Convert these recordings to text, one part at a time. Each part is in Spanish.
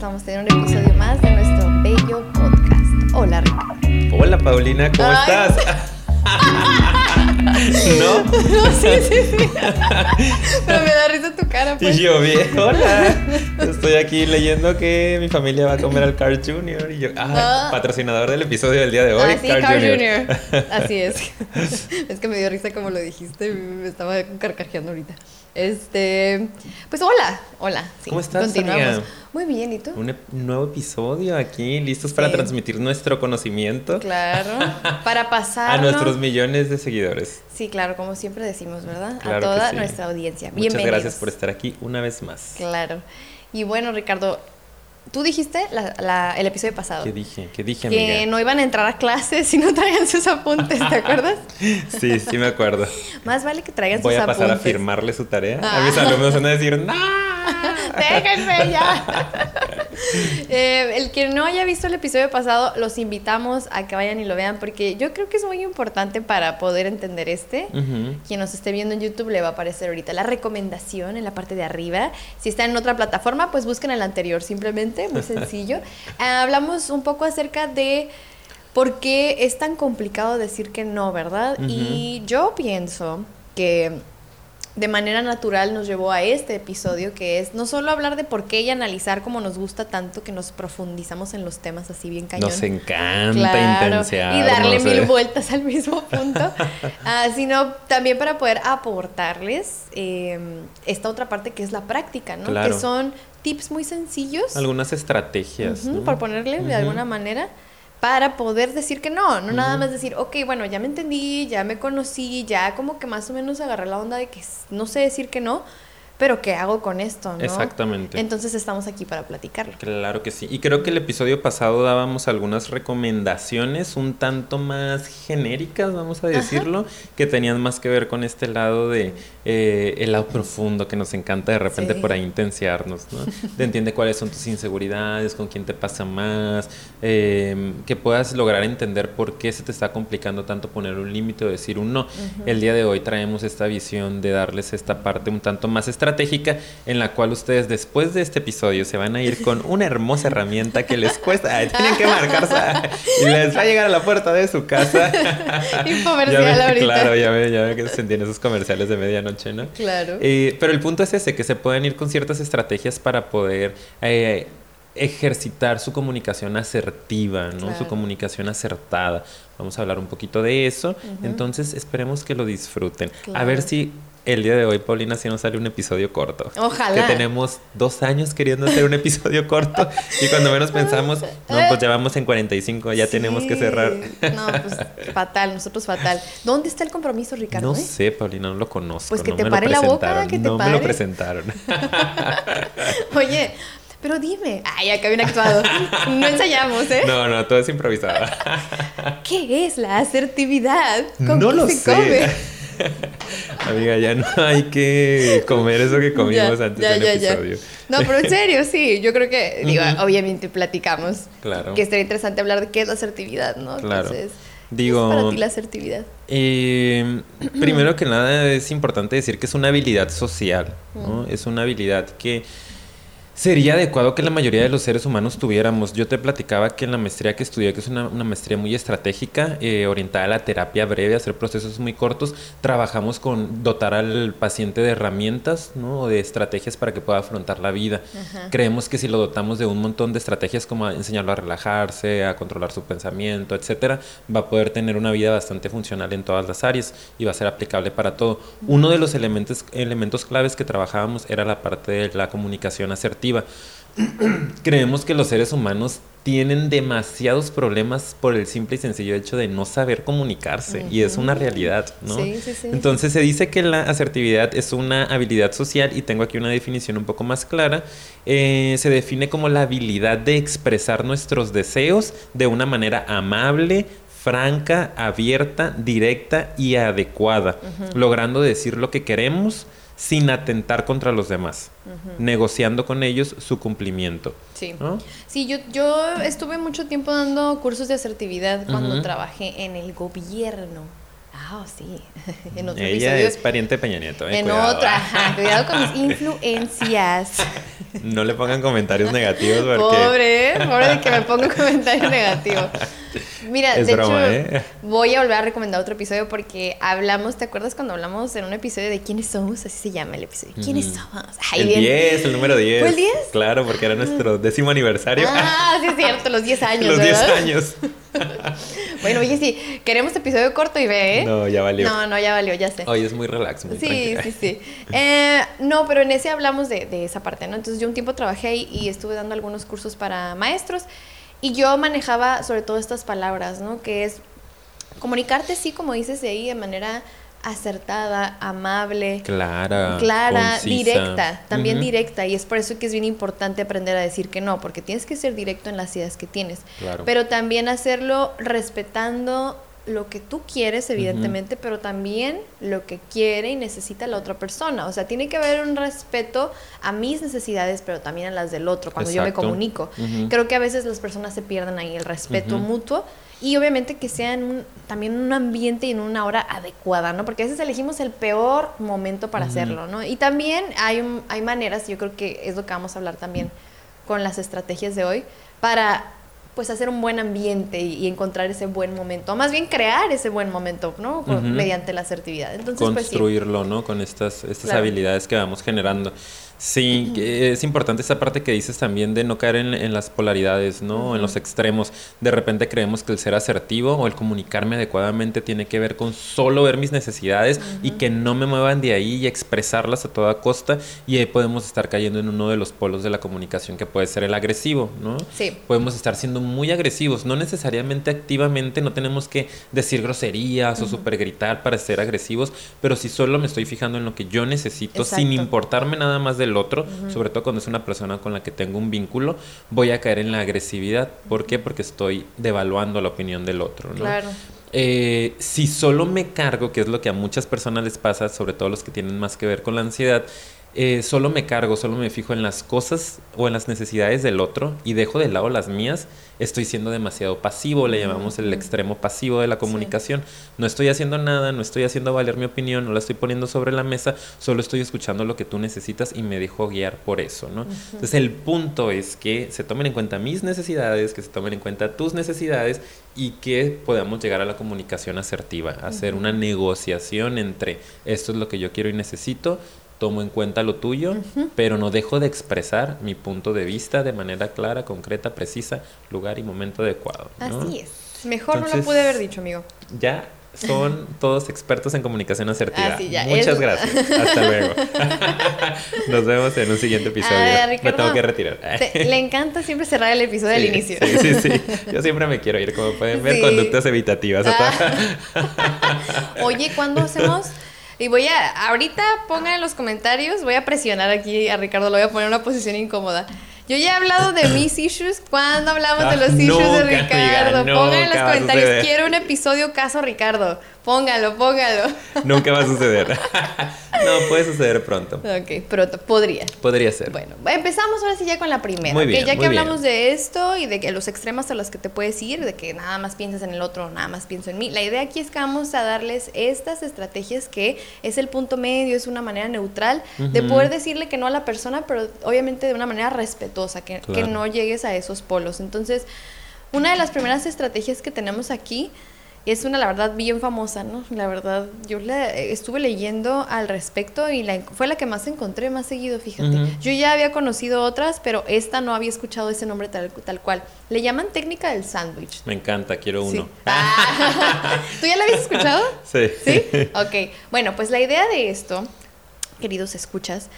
estamos teniendo un episodio más de nuestro bello podcast. Hola, Ricardo. Hola, Paulina, ¿cómo Ay. estás? ¿No? No, sí, sí, sí. Pero me da risa tu cara, pues. Y yo bien, hola. Estoy aquí leyendo que mi familia va a comer al Carl Jr. Y yo, ah, Ah. patrocinador del episodio del día de hoy, Ah, sí, Carl, Carl Jr. Jr. Así es. Es que me dio risa como lo dijiste, me estaba carcajeando ahorita. Este, pues hola, hola. sí, ¿Cómo estás, Continuamos. amiga? Muy bien, ¿y tú? Un nuevo episodio aquí, listos para transmitir nuestro conocimiento Claro. Para pasar. a nuestros millones de seguidores. Sí, claro, como siempre decimos, ¿verdad? Claro a toda sí. nuestra audiencia. Muchas Bienvenidos. gracias por estar aquí una vez más. Claro. Y bueno, Ricardo, tú dijiste la- la- el episodio pasado ¿Qué dije? ¿Qué dije, que amiga? no iban a entrar a clases si no traían sus apuntes, ¿te acuerdas? Sí, sí me acuerdo. Más vale que traigan Voy sus a pasar apuntes. a firmarle su tarea. A Ah. mis alumnos van a decir, ¡No! Déjenme ya. Eh, el que no haya visto el episodio pasado, los invitamos a que vayan y lo vean porque yo creo que es muy importante para poder entender este. Quien nos esté viendo en YouTube le va a aparecer ahorita la recomendación en la parte de arriba. Si está en otra plataforma, pues busquen el anterior simplemente, muy sencillo. Hablamos un poco acerca de por qué es tan complicado decir que no, ¿verdad? Y yo pienso que de manera natural nos llevó a este episodio que es no solo hablar de por qué y analizar cómo nos gusta tanto que nos profundizamos en los temas así bien cañón. Nos encanta Claro, intensear. y darle no mil vueltas al mismo punto, Ah, sino también para poder aportarles eh, esta otra parte que es la práctica, ¿no? Claro. Que son tips muy sencillos, Algunas estrategias. por ponerle de alguna manera, para poder decir que no, no nada más decir, ok, bueno, ya me entendí, ya me conocí, ya como que más o menos agarré la onda de que no sé decir que no, pero ¿qué hago con esto, no? Exactamente. Entonces estamos aquí para platicarlo. Claro que sí. Y creo que el episodio pasado dábamos algunas recomendaciones un tanto más genéricas, vamos a decirlo, que tenían más que ver con este lado de eh, el lado profundo que nos encanta de repente Sí. por ahí intensiarnos, ¿no? De entiende cuáles son tus inseguridades, con quién te pasa más, eh, que puedas lograr entender por qué se te está complicando tanto poner un límite o decir un no. El día de hoy traemos esta visión de darles esta parte un tanto más estratégica en la cual ustedes después de este episodio se van a ir con una hermosa herramienta que les cuesta, ay, tienen que marcarse y les va a llegar a la puerta de su casa. Infomercial Ya ve- ahorita. Claro, ya ve, ya ve que se entienden esos comerciales de medianoche, ¿no? Claro. Eh, pero el punto es ese, que se pueden ir con ciertas estrategias para poder eh, ejercitar su comunicación asertiva, ¿no? Claro. Su comunicación acertada. Vamos a hablar un poquito de eso. Entonces, esperemos que lo disfruten. A ver si el día de hoy, Paulina, si nos sale un episodio corto. Ojalá. Que tenemos dos años queriendo hacer un episodio corto y cuando menos pensamos, no, pues ya vamos en 45, ya tenemos que cerrar. No, pues fatal, nosotros fatal. ¿Dónde está el compromiso, Ricardo? No eh? sé, Paulina, no lo conozco. Pues que no te me pare la boca, que te no me lo presentaron. Oye, pero dime. Ay, acá bien actuado. No ensayamos, ¿eh? No, no, todo es improvisado. ¿Qué es la asertividad? ¿Con no qué lo se sé. come? Amiga, ya no hay que comer eso que comimos Ya, antes ya, del ya, episodio. No, pero en serio, sí. Yo creo que, digo, obviamente platicamos. Claro. Que estaría interesante hablar de qué es la asertividad, ¿no? Claro. Entonces, Digo- ¿qué es para ti la asertividad? Eh, primero que nada es importante decir que es una habilidad social, ¿no? Es una habilidad que sería adecuado que la mayoría de los seres humanos tuviéramos. Yo te platicaba que en la maestría que estudié, que es una, una maestría muy estratégica, eh, orientada a la terapia breve, a hacer procesos muy cortos, trabajamos con dotar al paciente de herramientas, ¿no? O de estrategias para que pueda afrontar la vida. Ajá. Creemos que si lo dotamos de un montón de estrategias como a enseñarlo a relajarse, a controlar su pensamiento, etcétera, va a poder tener una vida bastante funcional en todas las áreas y va a ser aplicable para todo. Uno de los elementos, elementos claves que trabajábamos era la parte de la comunicación asertiva. Creemos que los seres humanos tienen demasiados problemas por el simple y sencillo hecho de no saber comunicarse y es una realidad, ¿no? Sí, sí, sí. Entonces se dice que la asertividad es una habilidad social y tengo aquí una definición un poco más clara. Eh, se define como la habilidad de expresar nuestros deseos de una manera amable, franca, abierta, directa y adecuada, logrando decir lo que queremos sin atentar contra los demás, negociando con ellos su cumplimiento. Sí. ¿no? Sí, yo, yo estuve mucho tiempo dando cursos de asertividad cuando trabajé en el gobierno. Ah, sí. en otro Ella es pariente de Peña Nieto. Eh, en otra, ajá. Cuidado con mis influencias. No le pongan comentarios negativos porque... Pobre, pobre de que me ponga un comentario negativo. Mira, de hecho, ¿eh? voy a volver a recomendar otro episodio porque hablamos, ¿te acuerdas cuando hablamos en un episodio de quiénes somos? Así se llama el episodio. ¿Quiénes somos? el 10, el número 10. ¿Fue el 10? Claro, porque era nuestro décimo aniversario. Ah, sí es cierto, los 10 años, Los 10 años. Bueno, oye, sí, queremos episodio corto y ve, ¿eh? No, ya valió. No, no, ya valió, ya sé. Hoy es muy relax, muy Sí, sí, sí. Eh, no, pero en ese hablamos de, de esa parte, ¿no? Entonces yo un tiempo trabajé ahí y estuve dando algunos cursos para maestros y yo manejaba sobre todo estas palabras, ¿no? Que es comunicarte, sí, como dices de ahí, de manera acertada, amable, clara, clara directa, también directa. Y es por eso que es bien importante aprender a decir que no, porque tienes que ser directo en las ideas que tienes. Pero también hacerlo respetando lo que tú quieres, evidentemente, pero también lo que quiere y necesita la otra persona. O sea, tiene que haber un respeto a mis necesidades, pero también a las del otro cuando yo me comunico. Creo que a veces las personas se pierden ahí el respeto mutuo y obviamente que sea en un, también un ambiente y en una hora adecuada, ¿no? Porque a veces elegimos el peor momento para hacerlo, ¿no? Y también hay, hay maneras, yo creo que es lo que vamos a hablar también con las estrategias de hoy, para pues hacer un buen ambiente y, encontrar ese buen momento, o más bien crear ese buen momento, ¿no? Mediante la asertividad. Entonces, pues, Construirlo, ¿no? Con estas, estas habilidades que vamos generando. Sí, es importante esa parte que dices también de no caer en, las polaridades, ¿no? En los extremos. De repente creemos que el ser asertivo o el comunicarme adecuadamente tiene que ver con solo ver mis necesidades y que no me muevan de ahí y expresarlas a toda costa. Y ahí podemos estar cayendo en uno de los polos de la comunicación que puede ser el agresivo, ¿no? Sí. Podemos estar siendo muy agresivos, no necesariamente activamente, no tenemos que decir groserías o super gritar para ser agresivos, pero si solo me estoy fijando en lo que yo necesito, sin importarme nada más de otro, sobre todo cuando es una persona con la que tengo un vínculo, voy a caer en la agresividad. ¿Por qué? Porque estoy devaluando la opinión del otro, ¿no? Claro. Eh, si solo me cargo, que es lo que a muchas personas les pasa, sobre todo los que tienen más que ver con la ansiedad, eh, solo me cargo, solo me fijo en las cosas o en las necesidades del otro y dejo de lado las mías, estoy siendo demasiado pasivo, le llamamos el extremo pasivo de la comunicación. No estoy haciendo nada, no estoy haciendo valer mi opinión, no la estoy poniendo sobre la mesa, solo estoy escuchando lo que tú necesitas y me dejo guiar por eso, ¿no? Entonces el punto es que se tomen en cuenta mis necesidades, que se tomen en cuenta tus necesidades y que podamos llegar a la comunicación asertiva, hacer una negociación entre esto es lo que yo quiero y necesito tomo en cuenta lo tuyo, pero no dejo de expresar mi punto de vista de manera clara, concreta, precisa, lugar y momento adecuado. Así es. Mejor no lo pude haber dicho, amigo. Ya son todos expertos en comunicación asertiva. Muchas gracias. Hasta luego. Nos vemos en un siguiente episodio. me tengo que retirar. le encanta siempre cerrar el episodio al inicio. Sí, sí, sí. Yo siempre me quiero ir, como pueden ver, conductas evitativas. Ah. Oye, ¿cuándo hacemos? Y voy a, ahorita pongan en los comentarios, voy a presionar aquí a Ricardo, lo voy a poner en una posición incómoda. Yo ya he hablado de mis issues. ¿Cuándo hablamos de los issues de Ricardo? Pongan en los comentarios. Quiero un episodio caso Ricardo. Póngalo, póngalo. Nunca va a suceder. no, puede suceder pronto. Ok, pronto. Podría. Podría ser. Bueno, empezamos ahora sí ya con la primera. Muy bien, ya que hablamos de esto y de que los extremos a los que te puedes ir, de que nada más piensas en el otro, nada más pienso en mí. La idea aquí es que vamos a darles estas estrategias que es el punto medio, es una manera neutral de poder decirle que no a la persona, pero obviamente de una manera respetuosa, que, que no llegues a esos polos. Entonces, una de las primeras estrategias que tenemos aquí es una, la verdad, bien famosa, ¿no? La verdad, yo la estuve leyendo al respecto y la, fue la que más encontré más seguido, fíjate. Yo ya había conocido otras, pero esta no había escuchado ese nombre tal, tal cual. Le llaman técnica del sándwich. Me encanta, quiero uno. ¿Tú ya la habías escuchado? Sí. ¿Sí? Ok. Bueno, pues la idea de esto, queridos escuchas,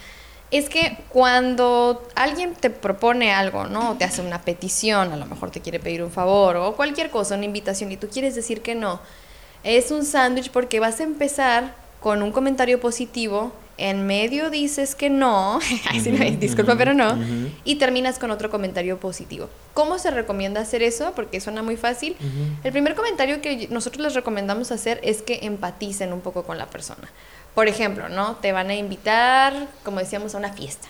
es que cuando alguien te propone algo, ¿no? Te hace una petición, a lo mejor te quiere pedir un favor o cualquier cosa, una invitación y tú quieres decir que no, es un sándwich porque vas a empezar con un comentario positivo, en medio dices que no, disculpa pero no, y terminas con otro comentario positivo. ¿Cómo se recomienda hacer eso? Porque suena muy fácil. El primer comentario que nosotros les recomendamos hacer es que empaticen un poco con la persona. Por ejemplo, ¿no? Te van a invitar, como decíamos, a una fiesta.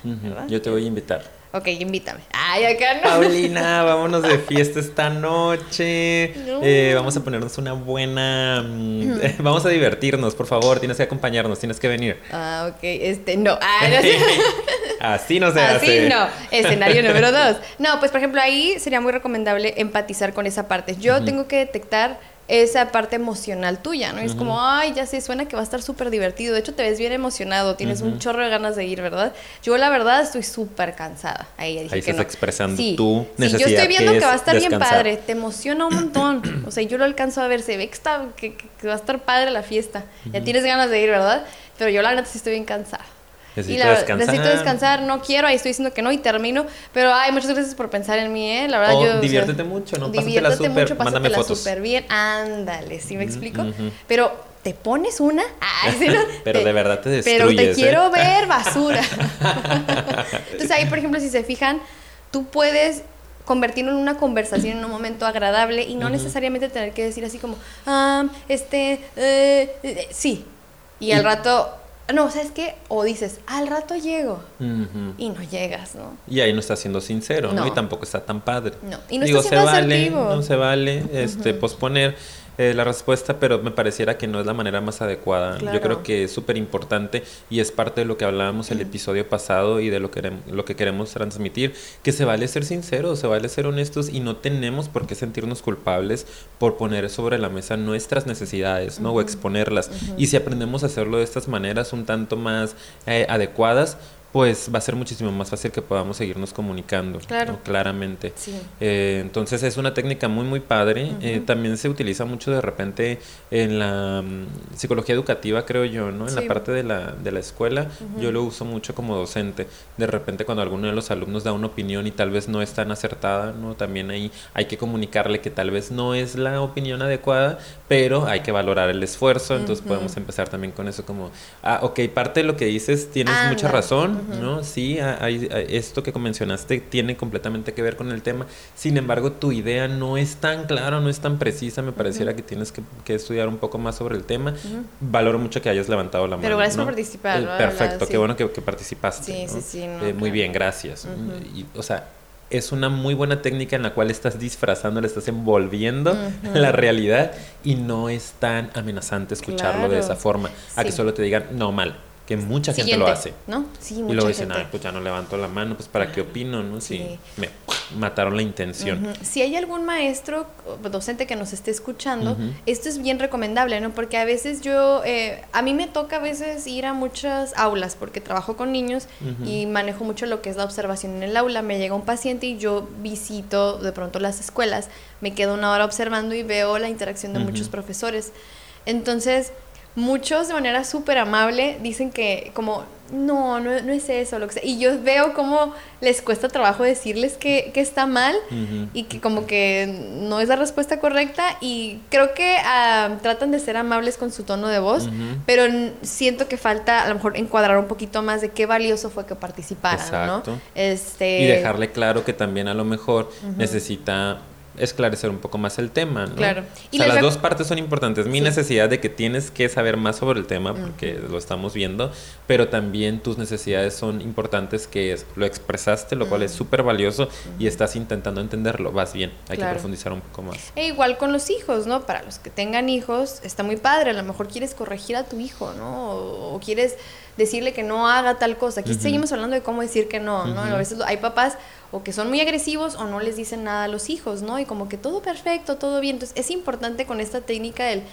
Yo te voy a invitar. Ok, invítame. Ay, acá no. Paulina, vámonos de fiesta esta noche. Eh, vamos a ponernos una buena. Mm, vamos a divertirnos, por favor. Tienes que acompañarnos, tienes que venir. Ah, ok. Este, no. Ah, no Así no se Así no. Escenario número dos. No, pues por ejemplo, ahí sería muy recomendable empatizar con esa parte. Yo tengo que detectar esa parte emocional tuya, ¿no? Es como, ay, ya sé, suena que va a estar súper divertido. De hecho, te ves bien emocionado, tienes un chorro de ganas de ir, ¿verdad? Yo, la verdad, estoy súper cansada. Ahí, dije Ahí que estás no. expresando sí. tu Sí, yo estoy viendo que, es va a estar bien padre, te emociona un montón. O sea, yo lo alcanzo a ver, se ve que, está, que, que va a estar padre la fiesta. Ya tienes ganas de ir, ¿verdad? Pero yo, la neta, sí estoy bien cansada. Necesito y la, descansar. necesito descansar, no quiero, ahí estoy diciendo que no y termino. Pero ay, muchas gracias por pensar en mí, ¿eh? La verdad, O yo. o sea, diviértete mucho, ¿no? Pásatela Diviértete súper, mucho, mándame pásatela fotos. súper bien. Ándale, ¿sí me explico? ujú. Pero te pones una. Ay, sí, ¿no? Pero Te- de verdad te Pero te destruyes, ¿eh? quiero ver basura. Entonces ahí, por ejemplo, si se fijan, tú puedes convertirlo en una conversación en un momento agradable y no necesariamente tener que decir así como, ah, este, eh, eh, sí. Y al Y- rato, no, ¿sabes qué? O dices, al rato llego. Y no llegas, ¿no? Y ahí no está siendo sincero, ¿no? No. Y tampoco está tan padre. No. Y no Digo, está se siendo vale, asertivo. no se vale este, posponer eh, la respuesta, pero me pareciera que no es la manera más adecuada. Claro. Yo creo que es súper importante y es parte de lo que hablábamos el episodio pasado y de lo que, lo que queremos transmitir, que se vale ser sinceros, se vale ser honestos y no tenemos por qué sentirnos culpables por poner sobre la mesa nuestras necesidades, ¿no? O exponerlas. Y si aprendemos a hacerlo de estas maneras un tanto más eh, adecuadas, pues va a ser muchísimo más fácil que podamos seguirnos comunicando. Claro. ¿no? Claramente. Sí. Eh, entonces es una técnica muy muy padre. Eh, también se utiliza mucho de repente en la mm, psicología educativa, creo yo, ¿no? En Sí. la parte de la, de la escuela. Yo lo uso mucho como docente. De repente cuando alguno de los alumnos da una opinión y tal vez no es tan acertada, ¿no? También ahí hay que comunicarle que tal vez no es la opinión adecuada, pero hay que valorar el esfuerzo. Entonces podemos empezar también con eso como, ah, ok, parte de lo que dices tienes mucha razón, ¿no? Sí, ha- hay, hay- esto que mencionaste tiene completamente que ver con el tema. Sin embargo, tu idea no es tan clara, no es tan precisa. Me pareciera que tienes que, que estudiar un poco más sobre el tema. Valoro mucho que hayas levantado la mano. Pero gracias ¿no? por participar, Eh, ¿no? Perfecto, Sí. qué bueno que, que participaste. Sí, sí, sí, Eh, muy bien, gracias. Y, o sea, es una muy buena técnica en la cual estás disfrazando, le estás envolviendo la realidad y no es tan amenazante escucharlo de esa forma. A que solo te digan, no, mal, que mucha gente Siguiente, lo hace. ¿no? Sí, Y mucha luego dicen, ay, pues ya no levanto la mano, pues para qué opino, ¿no? Si Sí. me mataron la intención. Si hay algún maestro o docente que nos esté escuchando, esto es bien recomendable, ¿no? Porque a veces yo, eh, a mí me toca a veces ir a muchas aulas porque trabajo con niños y manejo mucho lo que es la observación en el aula. Me llega un paciente y yo visito de pronto las escuelas, me quedo una hora observando y veo la interacción de muchos profesores. Entonces, muchos de manera súper amable dicen que como, no, no, no es eso, lo que sea. Y yo veo cómo les cuesta trabajo decirles que, que está mal y que como que no es la respuesta correcta y creo que ah, tratan de ser amables con su tono de voz, pero siento que falta a lo mejor encuadrar un poquito más de qué valioso fue que participaran, Exacto. ¿no? Este, Y dejarle claro que también a lo mejor necesita esclarecer un poco más el tema, ¿no? Claro. Y o sea, las dos partes son importantes. Mi Sí. necesidad de que tienes que saber más sobre el tema, porque lo estamos viendo, pero también tus necesidades son importantes, que es, lo expresaste, lo cual es súper valioso, y estás intentando entenderlo. Vas bien, hay Claro. que profundizar un poco más. E igual con los hijos, ¿no? Para los que tengan hijos, está muy padre. A lo mejor quieres corregir a tu hijo, ¿no? O, o quieres decirle que no haga tal cosa. Aquí seguimos hablando de cómo decir que no, ¿no? A veces hay papás o que son muy agresivos o no les dicen nada a los hijos, ¿no? Y como que todo perfecto, todo bien. Entonces es importante con esta técnica el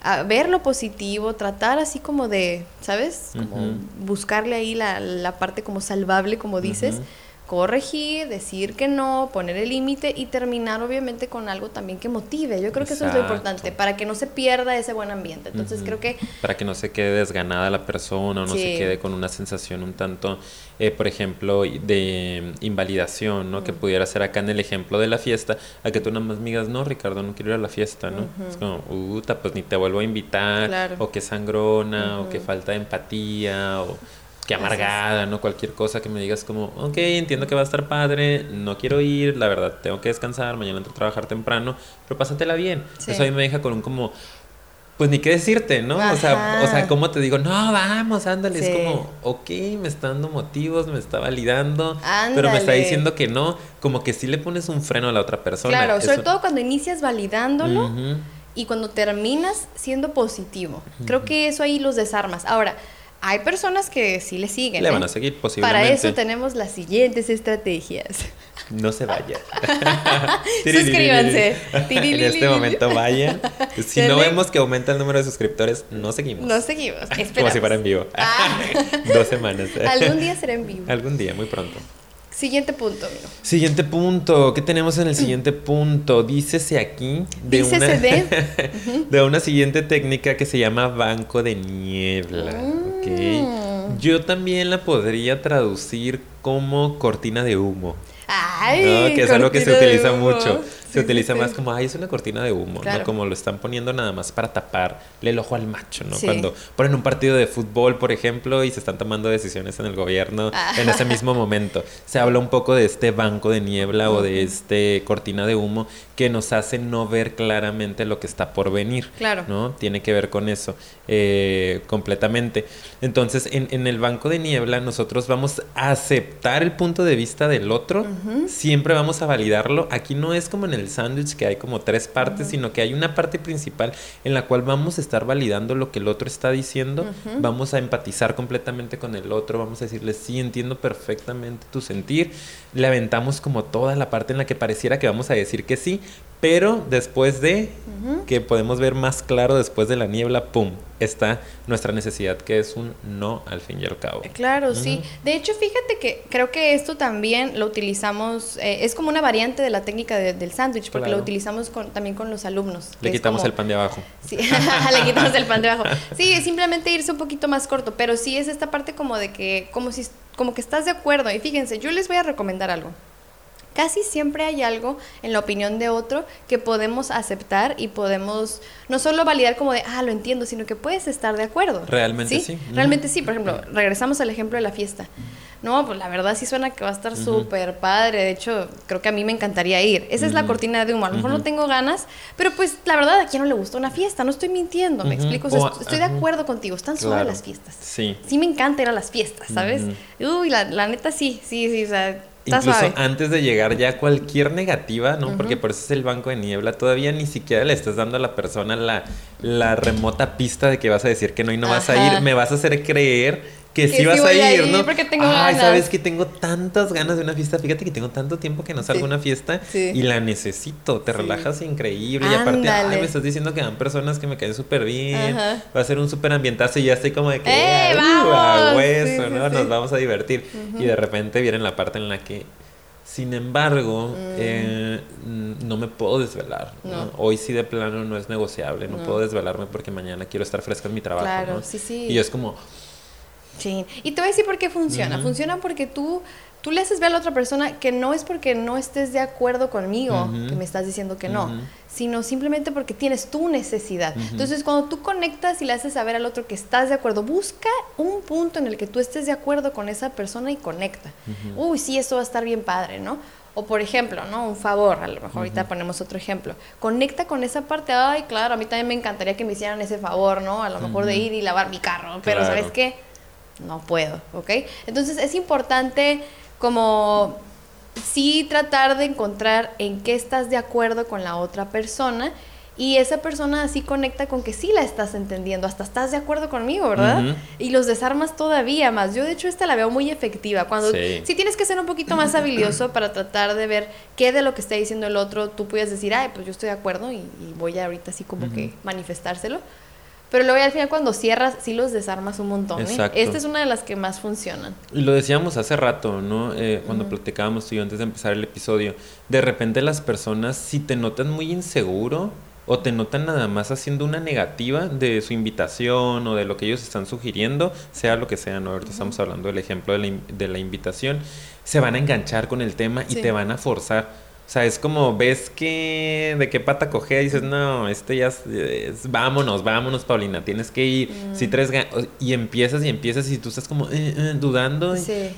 a ver lo positivo, tratar así como de, ¿sabes? Como buscarle ahí la, la parte como salvable, como dices. Corregir, decir que no, poner el límite y terminar obviamente con algo también que motive. Yo creo que eso es lo importante, para que no se pierda ese buen ambiente. Entonces creo que Para que no se quede desganada la persona o no se quede con una sensación un tanto, eh, por ejemplo, de invalidación, ¿no? Que pudiera ser acá en el ejemplo de la fiesta, a que tú nada más digas, no, Ricardo, no quiero ir a la fiesta, ¿no? Es como, puta, pues ni te vuelvo a invitar, Claro. o que sangrona, o que falta de empatía, o que amargada, ¿no? Cualquier cosa que me digas como, ok, entiendo que va a estar padre, no quiero ir, la verdad, tengo que descansar, mañana entro a trabajar temprano, pero pásatela bien. Sí. Eso a mí me deja con un como, pues ni qué decirte, ¿no? O sea, o sea, ¿cómo te digo? No, vamos, ándale. Sí. Es como, ok, me está dando motivos, me está validando, pero me está diciendo que no. Como que sí le pones un freno a la otra persona. Claro, sobre todo cuando inicias validándolo Ujú. y cuando terminas siendo positivo. Creo que eso ahí los desarmas. Ahora, hay personas que sí le siguen. Le ¿eh? van a seguir posiblemente. Para eso tenemos las siguientes estrategias. No se vaya. Suscríbanse. en este momento vayan. Si no vemos que aumenta el número de suscriptores, no seguimos. No seguimos. Como esperamos. si fuera en vivo. Ah. Dos semanas. Algún día será en vivo. Algún día, muy pronto. Siguiente punto, amigo. Siguiente punto. ¿Qué tenemos en el siguiente punto? Dícese aquí de Dícese una, de. de una siguiente técnica que se llama banco de niebla. Mm. ¿ok? Yo también la podría traducir como cortina de humo. Ay, ¿no? Que es algo que se utiliza mucho. Se utiliza más como, ay, es una cortina de humo, Claro. ¿no? Como lo están poniendo nada más para taparle el ojo al macho, ¿no? Cuando ponen un partido de fútbol, por ejemplo, y se están tomando decisiones en el gobierno Ah. en ese mismo momento. Se habla un poco de este banco de niebla o de este cortina de humo que nos hace no ver claramente lo que está por venir. Claro. ¿no? Tiene que ver con eso eh, completamente. Entonces, en, en el banco de niebla, nosotros vamos a aceptar el punto de vista del otro, siempre vamos a validarlo. Aquí no es como en el sándwich que hay como tres partes, sino que hay una parte principal en la cual vamos a estar validando lo que el otro está diciendo, vamos a empatizar completamente con el otro, vamos a decirle, sí, entiendo perfectamente tu sentir, le aventamos como toda la parte en la que pareciera que vamos a decir que sí, pero después de que podemos ver más claro después de la niebla, ¡pum! Está nuestra necesidad que es un no al fin y al cabo. Claro, sí. De hecho, fíjate que creo que esto también lo utilizamos, eh, es como una variante de la técnica de- del sándwich, porque Claro. lo utilizamos con, también con los alumnos. Le quitamos como- el pan de abajo. Sí, le quitamos el pan de abajo. Sí, es simplemente irse un poquito más corto, pero sí es esta parte como de que, como si, como que estás de acuerdo. Y fíjense, yo les voy a recomendar algo. Casi siempre hay algo en la opinión de otro que podemos aceptar y podemos no solo validar como de, ah, lo entiendo, sino que puedes estar de acuerdo. Realmente sí. Realmente sí. Por ejemplo, regresamos al ejemplo de la fiesta. No, pues la verdad sí suena que va a estar súper padre. De hecho, creo que a mí me encantaría ir. Esa es la cortina de humo. A lo mejor no tengo ganas, pero pues la verdad, ¿a quién no le gusta una fiesta? No estoy mintiendo, ¿me explico? O sea, estoy de acuerdo contigo. Están sobre Claro. las fiestas. Sí. Sí me encanta ir a las fiestas, ¿sabes? Uy, la, la neta sí, sí, sí, o sea, Incluso suave. antes de llegar ya a cualquier negativa, ¿no? Porque por eso es el banco de niebla, todavía ni siquiera le estás dando a la persona la, la remota pista de que vas a decir que no y no vas a ir, me vas a hacer creer que, Que sí sí vas a voy a ir, ir ¿no? porque tengo Ay, ganas. sabes que tengo tantas ganas de una fiesta, fíjate que tengo tanto tiempo que no salgo a Sí. una fiesta Sí. y la necesito, te relajas increíble y aparte, ay, me estás diciendo que van personas que me caen súper bien, Ajá. va a ser un súper ambientazo y ya estoy como de que, ¡Eh, "Uh, a vamos! hueso. Nos vamos a divertir y de repente viene la parte en la que sin embargo, eh, mm, no me puedo desvelar. ¿no? No. Hoy sí de plano no es negociable. No, No. puedo desvelarme porque mañana quiero estar fresca en mi trabajo. Claro, sí, sí. Y es como, Sí. Y te voy a decir por qué funciona. Funciona porque tú, tú le haces ver a la otra persona que no es porque no estés de acuerdo conmigo, que me estás diciendo que no, sino simplemente porque tienes tu necesidad. Entonces, cuando tú conectas y le haces saber al otro que estás de acuerdo, busca un punto en el que tú estés de acuerdo con esa persona y conecta. Uy, sí, eso va a estar bien padre, ¿no? O por ejemplo, ¿no? Un favor, a lo mejor ahorita ponemos otro ejemplo. Conecta con esa parte, ay, claro, a mí también me encantaría que me hicieran ese favor, ¿no? A lo mejor de ir y lavar mi carro, pero Claro. ¿sabes qué? No puedo, ¿ok? Entonces es importante como sí tratar de encontrar en qué estás de acuerdo con la otra persona y esa persona así conecta con que sí la estás entendiendo, hasta estás de acuerdo conmigo, ¿verdad? Y los desarmas todavía más. Yo de hecho esta la veo muy efectiva. Cuando Sí. sí tienes que ser un poquito más habilioso para tratar de ver qué de lo que está diciendo el otro tú puedes decir, ay, pues yo estoy de acuerdo y, y voy a ahorita así como que manifestárselo. Pero luego al final cuando cierras, sí los desarmas un montón. ¿eh? Esta es una de las que más funcionan. Y lo decíamos hace rato, ¿no? Eh, cuando platicábamos tú y yo antes de empezar el episodio. De repente las personas, si te notan muy inseguro o te notan nada más haciendo una negativa de su invitación o de lo que ellos están sugiriendo, sea lo que sea, ¿no? Ahorita estamos hablando del ejemplo de la, de la invitación, se van a enganchar con el tema y te van a forzar. O sea, es como ves que de qué pata cogea y dices, no, este ya es, es- vámonos, vámonos, Paulina, tienes que ir. Si tres y empiezas y empiezas y tú estás como eh, eh, dudando. y- Sí.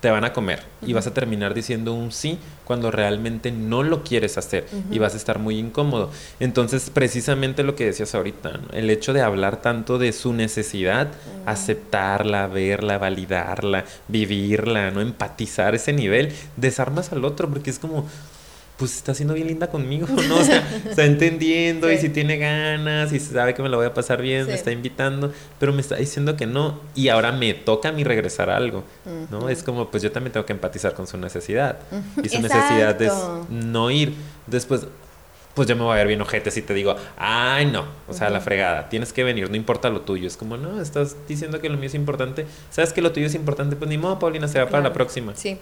te van a comer y vas a terminar diciendo un sí cuando realmente no lo quieres hacer y vas a estar muy incómodo. Entonces, precisamente lo que decías ahorita, el hecho de hablar tanto de su necesidad, aceptarla, verla, validarla, vivirla, no empatizar ese nivel, desarmas al otro porque es como pues está siendo bien linda conmigo, ¿no? O sea, está entendiendo y si tiene ganas y sabe que me lo voy a pasar bien, me está invitando, pero me está diciendo que no y ahora me toca a mí regresar algo, ¿no? Es como, pues yo también tengo que empatizar con su necesidad y su necesidad es no ir. Después, pues yo me voy a ver bien ojete si te digo, ay no, o sea, la fregada, tienes que venir, no importa lo tuyo. Es como, no, estás diciendo que lo mío es importante, sabes que lo tuyo es importante, pues ni modo, Paulina, se va para la próxima. Sí,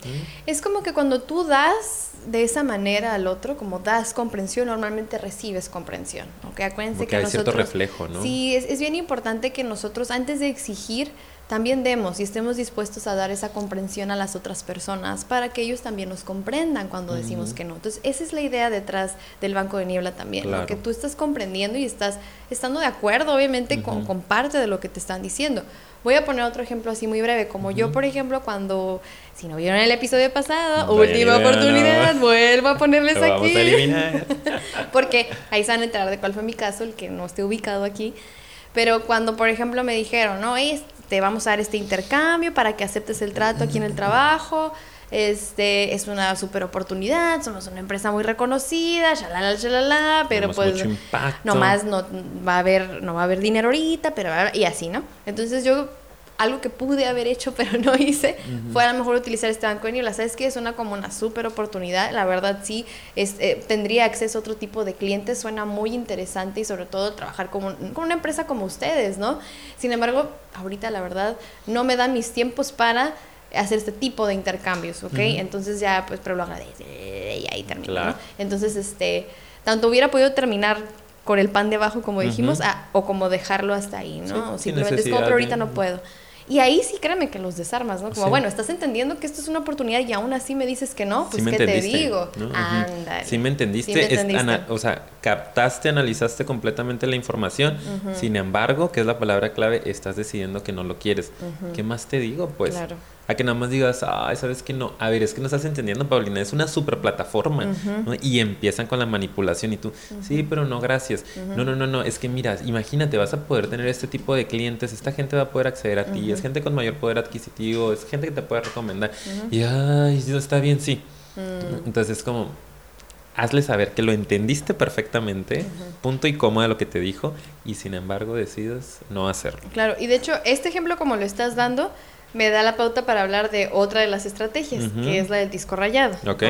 es como que cuando tú das de esa manera al otro, como das comprensión, normalmente recibes comprensión. ¿ok? Acuérdense que hay cierto reflejo, ¿no? Sí, es, es bien importante que nosotros, antes de exigir, también demos y estemos dispuestos a dar esa comprensión a las otras personas para que ellos también nos comprendan cuando decimos que no. Entonces, esa es la idea detrás del banco de niebla también, que tú estás comprendiendo y estás estando de acuerdo, obviamente, con, con, parte de lo que te están diciendo. Voy a poner otro ejemplo así muy breve, como yo, por ejemplo, cuando, si no vieron el episodio pasado, última oportunidad, vuelvo a ponerles aquí. Vamos a eliminar. Porque ahí se van a enterar de cuál fue mi caso, el que no esté ubicado aquí. Pero cuando, por ejemplo, me dijeron, no, te vamos a dar este intercambio para que aceptes el trato aquí en el trabajo, este es una super oportunidad, somos una empresa muy reconocida, shalala, shalala, pero pues nomás no va a haber no va a haber dinero ahorita, pero y así, ¿no? Entonces yo algo que pude haber hecho pero no hice, fue a lo mejor utilizar este banco de niebla. ¿Sabes que Es una como una súper oportunidad. La verdad sí, es, eh, tendría acceso a otro tipo de clientes. Suena muy interesante y sobre todo trabajar con, con una empresa como ustedes, ¿no? Sin embargo, ahorita la verdad no me dan mis tiempos para hacer este tipo de intercambios, ¿ok? Entonces ya, pues, pero lo agradece y ahí termina, Entonces, este, tanto hubiera podido terminar con el pan de abajo, como dijimos, o como dejarlo hasta ahí, ¿no? Simplemente es como, pero ahorita no puedo. Y ahí sí créeme que los desarmas, ¿no? Como, bueno, estás entendiendo que esto es una oportunidad y aún así me dices que no, pues ¿qué te digo? Ándale. Sí me entendiste. o sea, captaste, analizaste completamente la información. Sin embargo, que es la palabra clave, estás decidiendo que no lo quieres. ¿Qué más te digo? Pues claro a que nada más digas, ay, sabes que no, a ver, es que no estás entendiendo, Paulina, es una super plataforma, Y empiezan con la manipulación y tú, sí, pero no, gracias. No, no, no, no, es que mira, imagínate, vas a poder tener este tipo de clientes, esta gente va a poder acceder a ti, es gente con mayor poder adquisitivo, es gente que te puede recomendar. Y, ay, no está bien, sí. Mm. Entonces es como, hazle saber que lo entendiste perfectamente, punto y coma de lo que te dijo, y sin embargo decides no hacerlo. Claro, y de hecho, este ejemplo como lo estás dando, me da la pauta para hablar de otra de las estrategias, que es la del disco rayado. Ok.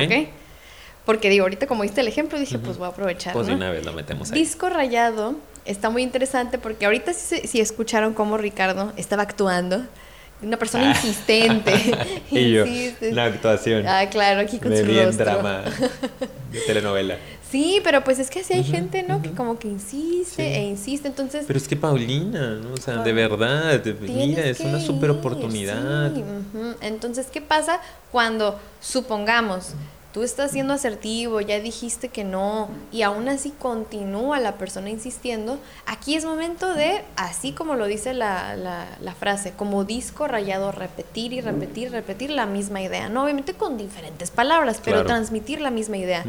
Porque digo, ahorita como viste el ejemplo, dije, pues voy a aprovechar. Pues de una vez lo metemos ahí. Disco rayado está muy interesante porque ahorita si, escucharon cómo Ricardo estaba actuando. Una persona ah. insistente. y yo, la actuación. Ah, claro, aquí con su rostro. drama de telenovela. Sí, pero pues es que así hay gente, ¿no? Que como que insiste e insiste, entonces... Pero es que Paulina, ¿no? O sea, de verdad, mira, es una super oportunidad. Sí. Entonces, ¿qué pasa cuando, supongamos, tú estás siendo asertivo, ya dijiste que no, y aún así continúa la persona insistiendo, aquí es momento de, así como lo dice la, la, frase, como disco rayado, repetir y repetir, repetir la misma idea, ¿no? Obviamente con diferentes palabras, pero transmitir la misma idea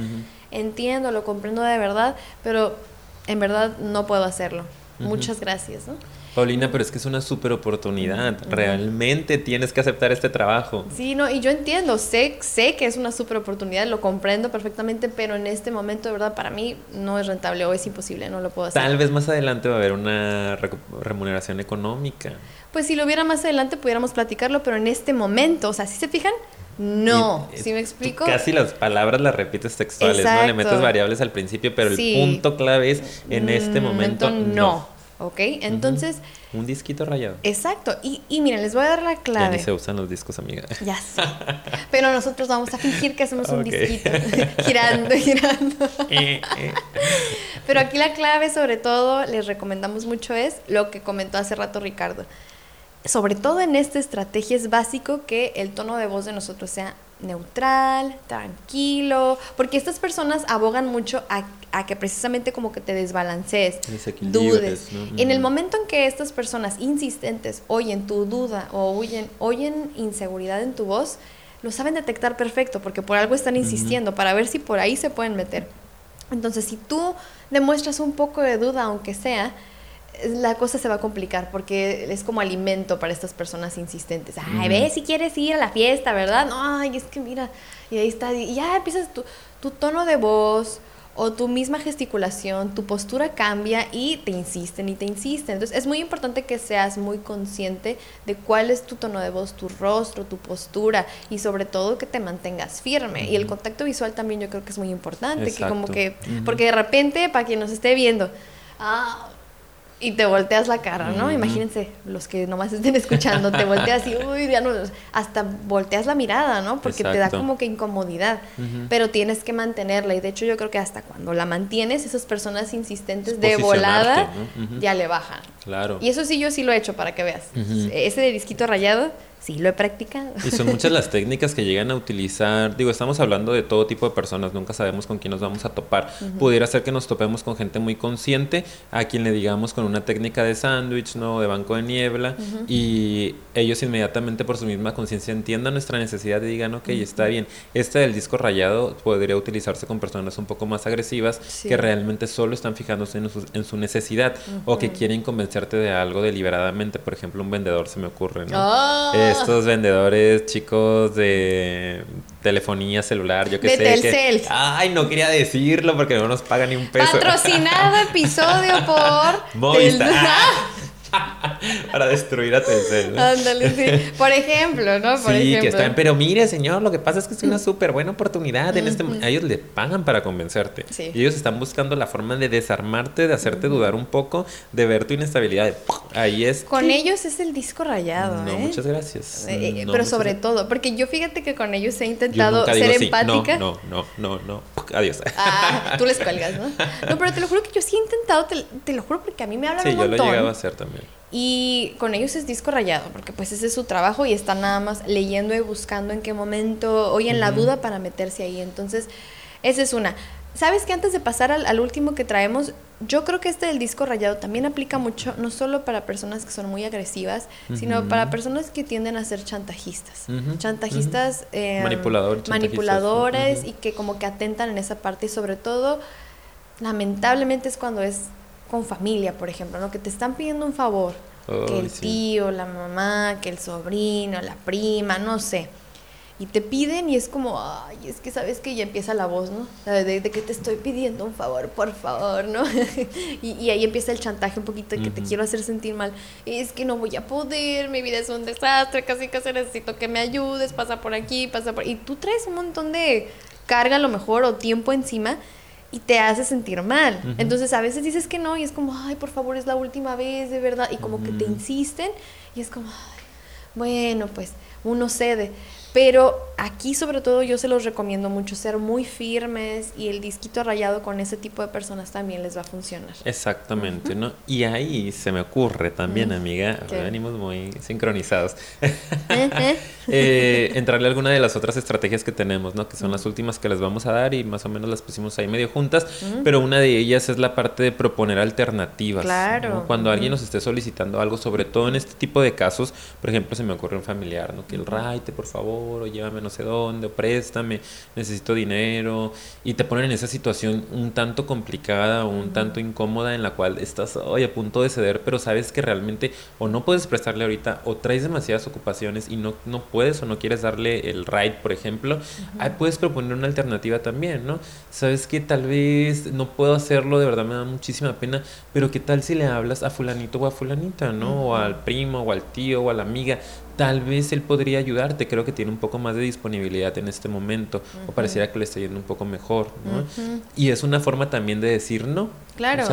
entiendo, lo comprendo de verdad, pero en verdad no puedo hacerlo. Muchas gracias, ¿no? Paulina, pero es que es una súper oportunidad. Realmente tienes que aceptar este trabajo. Sí, no, y yo entiendo, sé, sé que es una súper oportunidad, lo comprendo perfectamente, pero en este momento, de verdad, para mí no es rentable o es imposible, no lo puedo hacer. Tal vez más adelante va a haber una remuneración económica. Pues si lo hubiera más adelante pudiéramos platicarlo, pero en este momento, o sea, si se fijan, no, ¿sí me explico? Casi las palabras las repites textuales, ¿no? Le metes variables al principio, pero el punto clave es en este mm, momento, no. ¿Ok? Entonces... Un disquito rayado. Exacto. Y, y miren, les voy a dar la clave. Ya ni se usan los discos, amiga. Ya sé. Pero nosotros vamos a fingir que hacemos un disquito. girando, girando. Eh, eh. Pero aquí la clave, sobre todo, les recomendamos mucho es lo que comentó hace rato Ricardo sobre todo en esta estrategia es básico que el tono de voz de nosotros sea neutral, tranquilo, porque estas personas abogan mucho a, que precisamente como que te desbalancees, dudes. En el momento en que estas personas insistentes oyen tu duda o oyen, oyen inseguridad en tu voz, lo saben detectar perfecto porque por algo están insistiendo para ver si por ahí se pueden meter. Entonces, si tú demuestras un poco de duda, aunque sea, la cosa se va a complicar porque es como alimento para estas personas insistentes. Ay, ve si quieres ir a la fiesta, ¿verdad? No, ay, es que mira, y ahí está, y ya empiezas tu, tu tono de voz, o tu misma gesticulación, tu postura cambia y te insisten y te insisten. Entonces es muy importante que seas muy consciente de cuál es tu tono de voz, tu rostro, tu postura y sobre todo que te mantengas firme. Y el contacto visual también yo creo que es muy importante, que como que, porque de repente para quien nos esté viendo, ah, y te volteas la cara, ¿no? Imagínense, los que nomás estén escuchando, te volteas y, uy, ya no, hasta volteas la mirada, ¿no? Porque te da como que incomodidad, pero tienes que mantenerla y de hecho yo creo que hasta cuando la mantienes, esas personas insistentes de volada ya le bajan. Claro. Y eso sí, yo sí lo he hecho para que veas. Ese de disquito rayado, Sí, lo he practicado. Y son muchas las técnicas que llegan a utilizar. Digo, estamos hablando de todo tipo de personas, nunca sabemos con quién nos vamos a topar. Pudiera ser que nos topemos con gente muy consciente, a quien le digamos con una técnica de sándwich, ¿no? De banco de niebla, y ellos inmediatamente por su misma conciencia entiendan nuestra necesidad y digan, ok, está bien. Este del disco rayado podría utilizarse con personas un poco más agresivas que realmente solo están fijándose en su, necesidad o que quieren convencerte de algo deliberadamente. Por ejemplo, un vendedor se me ocurre, ¿no? Ah estos vendedores chicos de telefonía celular, yo que sé. Telcel. ay, no quería decirlo porque no nos pagan ni un peso. Patrocinado episodio por Movistar. Para destruir a Telcel. Ándale, sí. Por ejemplo, ¿no? Por sí, que están, pero mire, señor, lo que pasa es que es una súper buena oportunidad. En este a ellos le pagan para convencerte. Y ellos están buscando la forma de desarmarte, de hacerte dudar un poco, de ver tu inestabilidad. Ahí es. Con ellos es el disco rayado. No, ¿eh? muchas gracias. Eh, eh, pero sobre todo, porque yo fíjate que con ellos he intentado ser empática. No, no, no, no, Adiós. Ah, tú les cuelgas, ¿no? No, pero te lo juro que yo sí he intentado, te, lo juro porque a mí me hablan un montón. Sí, yo lo llegaba a hacer también. Y con ellos es disco rayado, porque pues ese es su trabajo y están nada más leyendo y buscando en qué momento, hoy en la duda para meterse ahí. Entonces, esa es una. ¿Sabes que antes de pasar al, último que traemos, yo creo que este del disco rayado también aplica mucho, no solo para personas que son muy agresivas, sino para personas que tienden a ser chantajistas. Chantajistas, eh, manipuladores y que como que atentan en esa parte y sobre todo, lamentablemente es cuando es con familia, por ejemplo, ¿no? Que te están pidiendo un favor. que el tío, la mamá, que el sobrino, la prima, no sé. Y te piden y es como, ay, es que sabes que ya empieza la voz, ¿no? De, que te estoy pidiendo un favor, por favor, ¿no? y, ahí empieza el chantaje un poquito de que te quiero hacer sentir mal. Es que no voy a poder, mi vida es un desastre, casi casi necesito que me ayudes, pasa por aquí, pasa por... Y tú traes un montón de carga a lo mejor o tiempo encima y te hace sentir mal. Entonces a veces dices que no y es como, ay, por favor, es la última vez, de verdad. Y como que te insisten y es como, ay, bueno, pues uno cede. Pero aquí sobre todo yo se los recomiendo mucho ser muy firmes y el disquito rayado con ese tipo de personas también les va a funcionar. Exactamente, ¿no? Y ahí se me ocurre también, amiga, venimos muy sincronizados, eh, entrarle a alguna de las otras estrategias que tenemos, ¿no? Que son las últimas que les vamos a dar y más o menos las pusimos ahí medio juntas, pero una de ellas es la parte de proponer alternativas. Claro. Cuando alguien nos esté solicitando algo, sobre todo en este tipo de casos, por ejemplo, se me ocurre un familiar, ¿no? Que el raite, por favor o llévame no sé dónde, o préstame, necesito dinero, y te ponen en esa situación un tanto complicada o un tanto incómoda en la cual estás hoy a punto de ceder, pero sabes que realmente o no puedes prestarle ahorita o traes demasiadas ocupaciones y no, no puedes o no quieres darle el ride, por ejemplo, ahí puedes proponer una alternativa también, ¿no? Sabes que tal vez no puedo hacerlo, de verdad me da muchísima pena, pero ¿qué tal si le hablas a fulanito o a fulanita, ¿no? O al primo o al tío o a la amiga, tal vez él podría ayudarte. Creo que tiene un poco más de disponibilidad en este momento o pareciera que le está yendo un poco mejor, ¿no? Y es una forma también de decir no. Claro.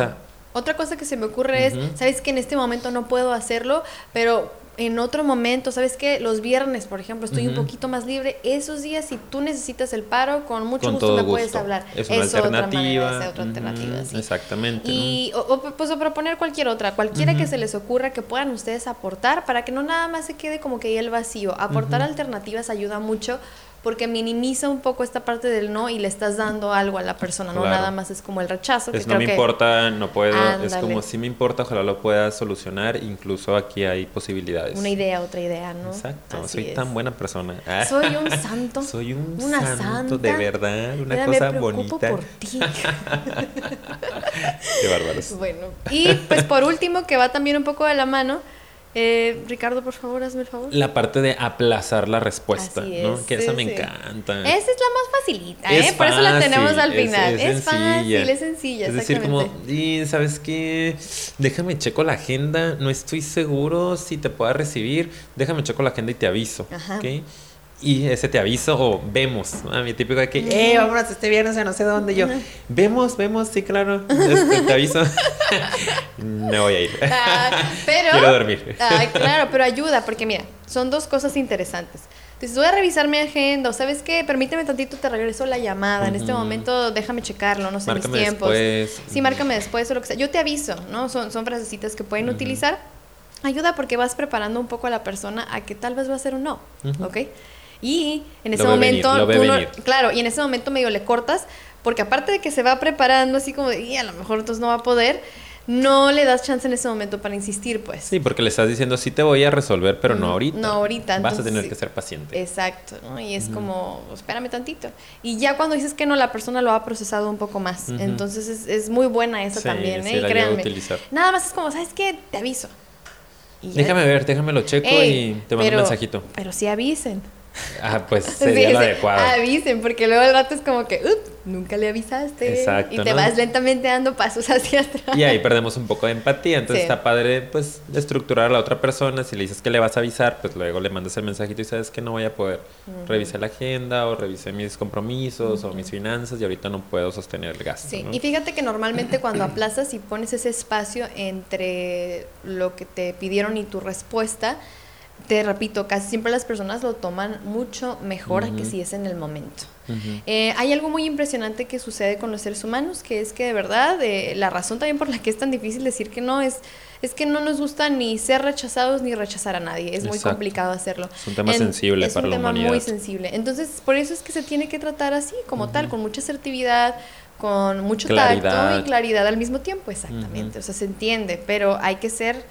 otra cosa que se me ocurre es, sabes que en este momento no puedo hacerlo, pero en otro momento, ¿sabes qué? Los viernes, por ejemplo, estoy un poquito más libre. Esos días, si tú necesitas el paro, con mucho gusto me puedes hablar. Es una alternativa. Otra, otra alternativa sí. Exactamente. Y, o, pues, o proponer cualquier otra, cualquiera que se les ocurra que puedan ustedes aportar para que no nada más se quede como que ahí el vacío. Aportar alternativas ayuda mucho porque minimiza un poco esta parte del no y le estás dando algo a la persona, no nada más es como el rechazo. Es no me importa, no puedo, es como si me importa, ojalá lo pueda solucionar, incluso aquí hay posibilidades. Una idea, otra idea, ¿no? Exacto, soy tan buena persona. Soy un santo. soy un una santo, de verdad, una cosa me bonita. por ti. Qué bárbaros. Bueno, y pues por último, que va también un poco de la mano, eh, Ricardo, por favor, hazme el favor. La parte de aplazar la respuesta, ¿no? Que esa me encanta. Esa es la más facilita, ¿eh? por eso la tenemos al final. Es, fácil, es sencilla. Es decir, como, y ¿sabes qué? Déjame checo la agenda, no estoy seguro si te pueda recibir, déjame checo la agenda y te aviso, Ajá. ¿ok? Y ese te aviso o vemos. A mi típico de que, eh, vámonos este viernes a no sé dónde. Yo, vemos, vemos, sí, claro. Este, te aviso. Me voy a ir. Ah, pero. Quiero dormir. Ah, claro, pero ayuda, porque mira, son dos cosas interesantes. Entonces, voy a revisar mi agenda, sabes qué, permíteme tantito, te regreso la llamada. En este momento, déjame checarlo, no sé mis tiempos. Después. Sí, márcame después o lo que sea. Yo te aviso, ¿no? Son, son frasecitas que pueden utilizar. Ayuda porque vas preparando un poco a la persona a que tal vez va a ser un no, ¿ok? Y en ese momento, claro, y en ese momento medio le cortas, porque aparte de que se va preparando así como de, y a lo mejor entonces no va a poder, no le das chance en ese momento para insistir, pues. Sí, porque le estás diciendo, sí te voy a resolver, pero no ahorita. No ahorita. Vas a tener que ser paciente. Exacto, ¿no? Y es como, espérame tantito. Y ya cuando dices que no, la persona lo ha procesado un poco más. Entonces es, es, muy buena esa también, ¿eh? y créanme. Nada más es como, ¿sabes qué? Te aviso. déjame ver, déjame lo checo y te mando un mensajito. Pero sí avisen. Ah, pues sería lo adecuado. Avisen, porque luego el rato es como que, nunca le avisaste. Exacto, y te vas lentamente dando pasos hacia atrás. Y ahí perdemos un poco de empatía. Entonces está padre, pues, estructurar a la otra persona. Si le dices que le vas a avisar, pues luego le mandas el mensajito y sabes que no voy a poder. revisar la agenda o revisé mis compromisos o mis finanzas y ahorita no puedo sostener el gasto. Sí, y fíjate que normalmente cuando aplazas y pones ese espacio entre lo que te pidieron y tu respuesta, te repito, casi siempre las personas lo toman mucho mejor que si es en el momento. Eh, hay algo muy impresionante que sucede con los seres humanos, que es que de verdad eh, la razón también por la que es tan difícil decir que no es es que no nos gusta ni ser rechazados ni rechazar a nadie. Es muy complicado hacerlo. Es un tema sensible para la humanidad. Es un tema muy sensible. Entonces, por eso es que se tiene que tratar así, como tal, con mucha asertividad, con mucho tacto y claridad al mismo tiempo. Exactamente. O sea, se entiende, pero hay que ser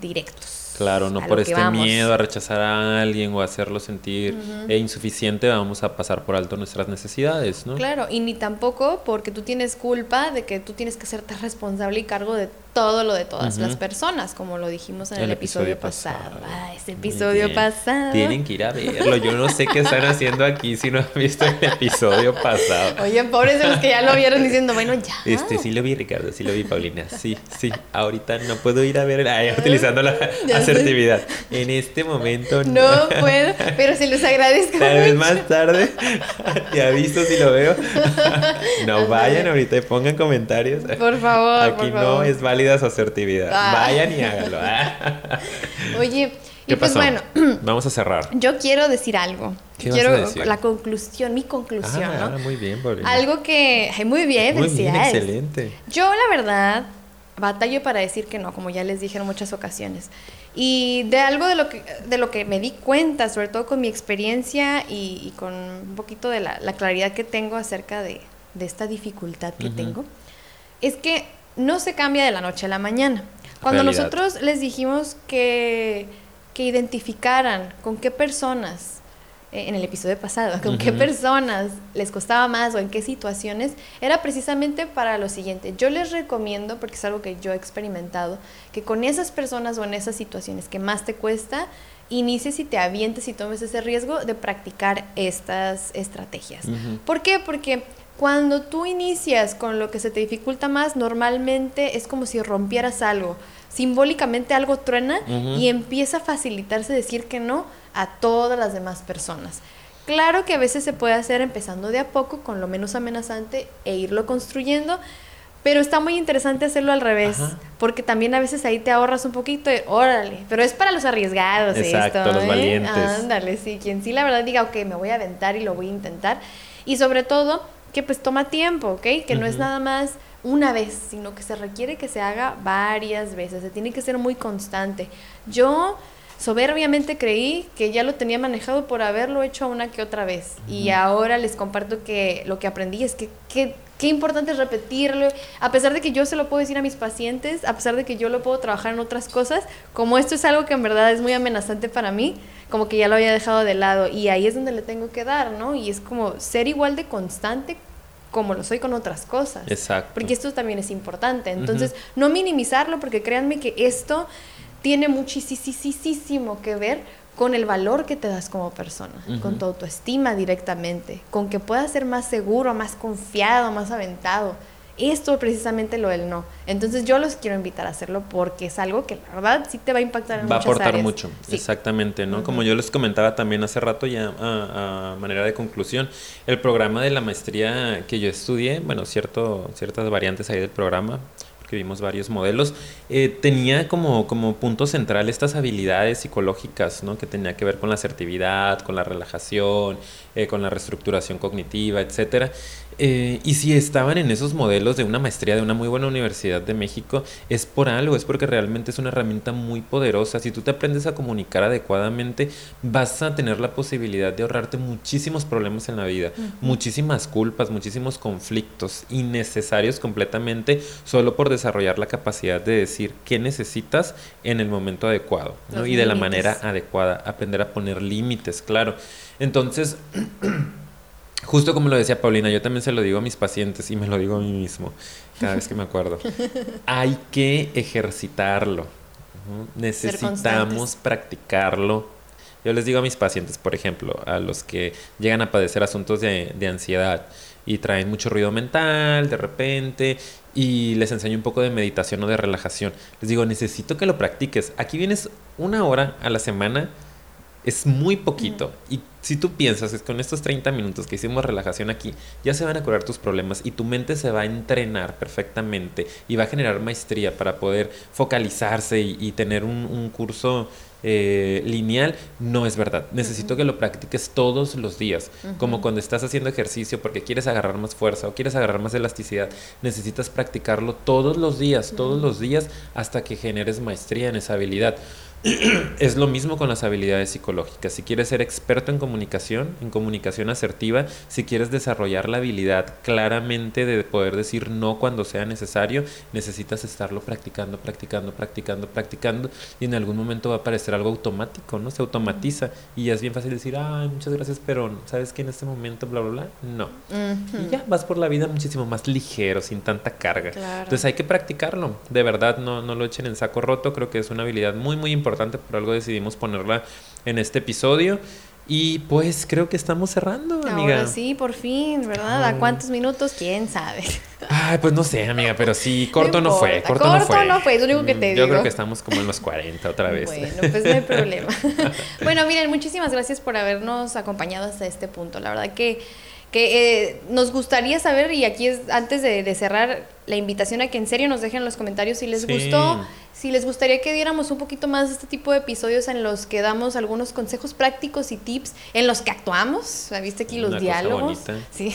directos. Claro, no por este miedo a rechazar a alguien o hacerlo sentir e insuficiente, vamos a pasar por alto nuestras necesidades, ¿no? Claro, y ni tampoco porque tú tienes culpa de que tú tienes que serte responsable y cargo de todo lo de todas las personas, como lo dijimos en el, episodio, pasado. Ah, ese episodio pasado. Tienen que ir a verlo. Yo no sé qué están haciendo aquí si no han visto el episodio pasado. Oye, pobres de los que ya lo vieron diciendo, bueno, ya. Este, sí lo vi, Ricardo, sí lo vi, Paulina. Sí, sí. Ahorita no puedo ir a ver, utilizando la asertividad. En este momento no. No puedo, pero se los agradezco. Tal vez más tarde te aviso si lo veo. No vayan ahorita y pongan comentarios. Por favor. Aquí no es válido su asertividad. Ah. Vayan y háganlo. Oye, y pues bueno. Vamos a cerrar. Yo quiero decir algo. quiero la conclusión, mi conclusión, ah, Muy bien, Algo que. muy bien, muy bien, excelente. Yo, la verdad, batallo para decir que no, como ya les dije en muchas ocasiones. Y de algo de lo que, de lo que me di cuenta, sobre todo con mi experiencia y, con un poquito de la, claridad que tengo acerca de, esta dificultad que tengo, es que no se cambia de la noche a la mañana. Cuando nosotros les dijimos que, que identificaran con qué personas, eh, en el episodio pasado, con qué personas les costaba más o en qué situaciones, era precisamente para lo siguiente. Yo les recomiendo, porque es algo que yo he experimentado, que con esas personas o en esas situaciones que más te cuesta, inicies y te avientes y tomes ese riesgo de practicar estas estrategias. ¿Por qué? Porque cuando tú inicias con lo que se te dificulta más, normalmente es como si rompieras algo. Simbólicamente algo truena y empieza a facilitarse decir que no a todas las demás personas. Claro que a veces se puede hacer empezando de a poco, con lo menos amenazante, e irlo construyendo, pero está muy interesante hacerlo al revés, porque también a veces ahí te ahorras un poquito de, órale, pero es para los arriesgados Exacto, esto, los ¿eh? valientes. Ándale, sí, quien sí la verdad diga, ok, me voy a aventar y lo voy a intentar. Y sobre todo, que pues toma tiempo, ¿ok? Que no es nada más una vez, sino que se requiere que se haga varias veces, se tiene que ser muy constante. Yo soberbiamente creí que ya lo tenía manejado por haberlo hecho una que otra vez. Y ahora les comparto que lo que aprendí es que, que qué importante es repetirlo, a pesar de que yo se lo puedo decir a mis pacientes, a pesar de que yo lo puedo trabajar en otras cosas, como esto es algo que en verdad es muy amenazante para mí, como que ya lo había dejado de lado y ahí es donde le tengo que dar, ¿no? Y es como ser igual de constante como lo soy con otras cosas. Exacto. Porque esto también es importante. Entonces, no minimizarlo porque créanme que esto tiene muchísimo que ver con el valor que te das como persona, con tu autoestima directamente, con que puedas ser más seguro, más confiado, más aventado. Esto precisamente lo del no. Entonces yo los quiero invitar a hacerlo porque es algo que la verdad sí te va a impactar en Va a aportar áreas. mucho, exactamente, ¿no? Como yo les comentaba también hace rato ya a, manera de conclusión, el programa de la maestría que yo estudié, bueno, cierto, ciertas variantes ahí del programa, que vimos varios modelos, eh, tenía como, como punto central estas habilidades psicológicas, ¿no? Que tenía que ver con la asertividad, con la relajación, eh, con la reestructuración cognitiva, etcétera. Eh, y si estaban en esos modelos de una maestría de una muy buena universidad de México, es por algo, es porque realmente es una herramienta muy poderosa. Si tú te aprendes a comunicar adecuadamente, vas a tener la posibilidad de ahorrarte muchísimos problemas en la vida, muchísimas culpas, muchísimos conflictos innecesarios completamente, solo por desarrollar la capacidad de decir qué necesitas en el momento adecuado y de la manera adecuada. Aprender a poner límites, claro. Entonces, Justo como lo decía Paulina, yo también se lo digo a mis pacientes y me lo digo a mí mismo cada vez que me acuerdo. Hay que ejercitarlo. Necesitamos practicarlo. Yo les digo a mis pacientes, por ejemplo, a los que llegan a padecer asuntos de, de ansiedad y traen mucho ruido mental de repente y les enseño un poco de meditación o de relajación. Les digo, necesito que lo practiques. Aquí vienes una hora a la semana es muy poquito. Y si tú piensas que con estos 30 minutos que hicimos relajación aquí, ya se van a curar tus problemas y tu mente se va a entrenar perfectamente y va a generar maestría para poder focalizarse y, tener un, curso eh, lineal, no es verdad. Necesito que lo practiques todos los días, como cuando estás haciendo ejercicio porque quieres agarrar más fuerza o quieres agarrar más elasticidad. Necesitas practicarlo todos los días, todos los días, hasta que generes maestría en esa habilidad. es lo mismo con las habilidades psicológicas. Si quieres ser experto en comunicación, en comunicación asertiva, si quieres desarrollar la habilidad claramente de poder decir no cuando sea necesario, necesitas estarlo practicando, practicando, practicando, practicando y en algún momento va a aparecer algo automático, ¿no? Se automatiza y ya es bien fácil decir, ay, muchas gracias, pero ¿sabes que en este momento, bla, bla, bla? No. Y ya vas por la vida muchísimo más ligero, sin tanta carga. Entonces hay que practicarlo. De verdad, no, no lo echen en saco roto. Creo que es una habilidad muy, muy importante por algo decidimos ponerla en este episodio. Y pues creo que estamos cerrando, amiga. Ahora sí, por fin, ¿verdad? ¿A cuántos minutos? ¿Quién sabe? Ay, pues no sé, amiga, pero sí, corto no, fue. Corto, no fue. no fue, es lo único que te digo. Yo creo que estamos como en los 40 otra vez. Bueno, pues no hay problema. bueno, miren, muchísimas gracias por habernos acompañado hasta este punto. La verdad que que eh, nos gustaría saber, y aquí es antes de, cerrar la invitación a que en serio nos dejen en los comentarios si les gustó, si les gustaría que diéramos un poquito más de este tipo de episodios en los que damos algunos consejos prácticos y tips, en los que actuamos, ¿viste aquí los diálogos? Sí.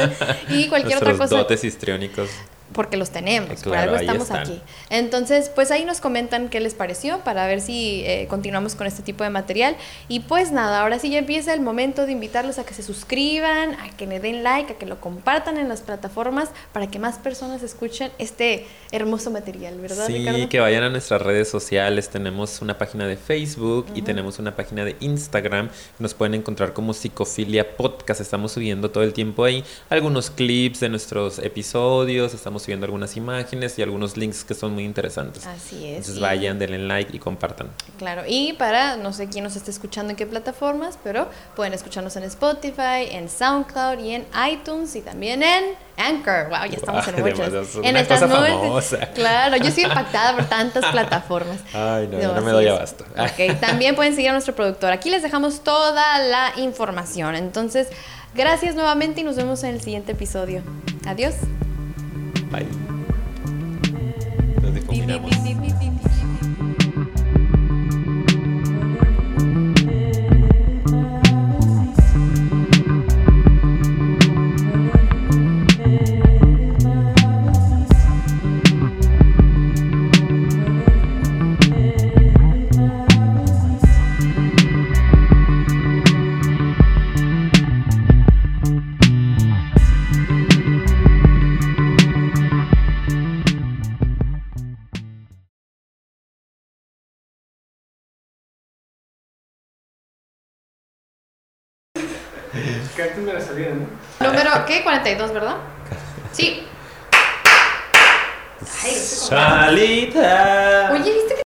y cualquier otra cosa. dotes histriónicos porque los tenemos, por algo estamos aquí. Entonces, pues ahí nos comentan qué les pareció para ver si eh, continuamos con este tipo de material. Y pues nada, ahora sí ya empieza el momento de invitarlos a que se suscriban, a que le den like, a que lo compartan en las plataformas para que más personas escuchen este hermoso material, ¿verdad? Sí, que vayan a nuestras redes sociales. Tenemos una página de Facebook y tenemos una página de Instagram. Nos pueden encontrar como Psicofilia Podcast. Estamos subiendo todo el tiempo ahí algunos clips de nuestros episodios. Estamos subiendo algunas imágenes y algunos links que son muy interesantes. Así es. Entonces vayan, denle like y compartan. Claro, y para, no sé quién nos está escuchando en qué plataformas, pero pueden escucharnos en Spotify, en SoundCloud y en iTunes y también en Anchor. Wow, ya estamos en muchas. En estas nubes. Claro, yo estoy impactada por tantas plataformas. Ay, no, no, me doy abasto. Ok, también pueden seguir a nuestro productor. Aquí les dejamos toda la información. Entonces, gracias nuevamente y nos vemos en el siguiente episodio. Adiós. Bye. Nos difuminamos. ¿Qué? 42, ¿verdad? Sí. Ay, Salita. Oye, ¿viste